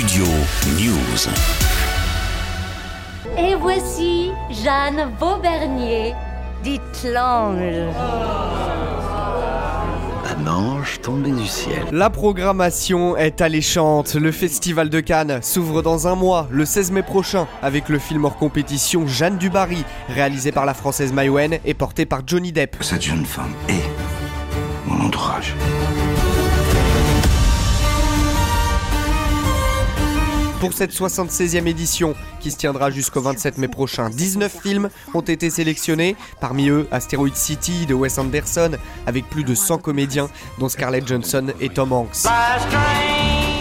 Studio News. Et voici Jeanne Vaubernier, dit l'ange. Un ange tombé du ciel. La programmation est alléchante. Le Festival de Cannes s'ouvre dans un mois, le 16 mai prochain, avec le film hors compétition Jeanne du Barry, réalisé par la française Maïwen et porté par Johnny Depp. Cette jeune femme est mon entourage. Pour cette 76e édition, qui se tiendra jusqu'au 27 mai prochain, 19 films ont été sélectionnés, parmi eux Asteroid City de Wes Anderson, avec plus de 100 comédiens, dont Scarlett Johansson et Tom Hanks.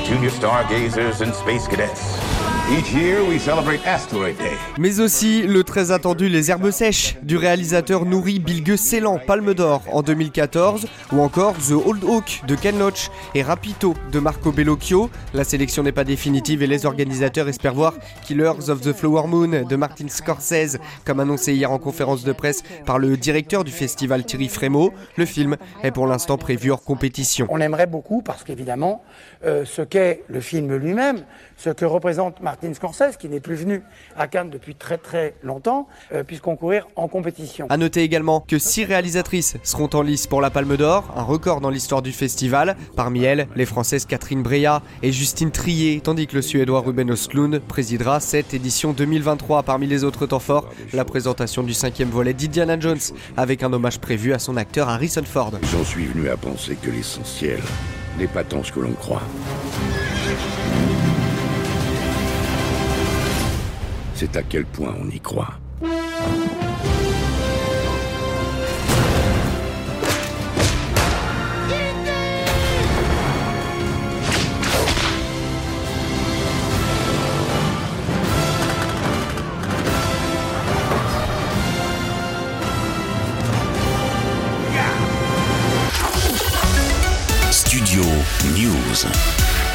Junior stargazers and space cadets. Each year we celebrate Asteroid Day. Mais aussi le très attendu Les Herbes Sèches du réalisateur nourri Bilge Ceylan, Palme d'Or en 2014, ou encore The Old Oak de Ken Loach et Rapito de Marco Bellocchio. La sélection n'est pas définitive et les organisateurs espèrent voir Killers of the Flower Moon de Martin Scorsese, comme annoncé hier en conférence de presse par le directeur du festival Thierry Frémaux. Le film est pour l'instant prévu hors compétition. On aimerait beaucoup parce qu'évidemment, euh, ce qu'est le film lui-même, ce que représente Martin Scorsese, qui n'est plus venu à Cannes depuis très très longtemps, euh, puisse concourir en compétition. À noter également que six réalisatrices seront en lice pour la Palme d'Or, un record dans l'histoire du festival. Parmi elles, les françaises Catherine Breillat et Justine Trier, tandis que le suédois Ruben Östlund présidera cette édition 2023. Parmi les autres temps forts, la présentation du cinquième volet d'Indiana Jones, avec un hommage prévu à son acteur Harrison Ford. J'en suis venu à penser que l'essentiel n'est pas tant ce que l'on croit. C'est à quel point on y croit. Studio News.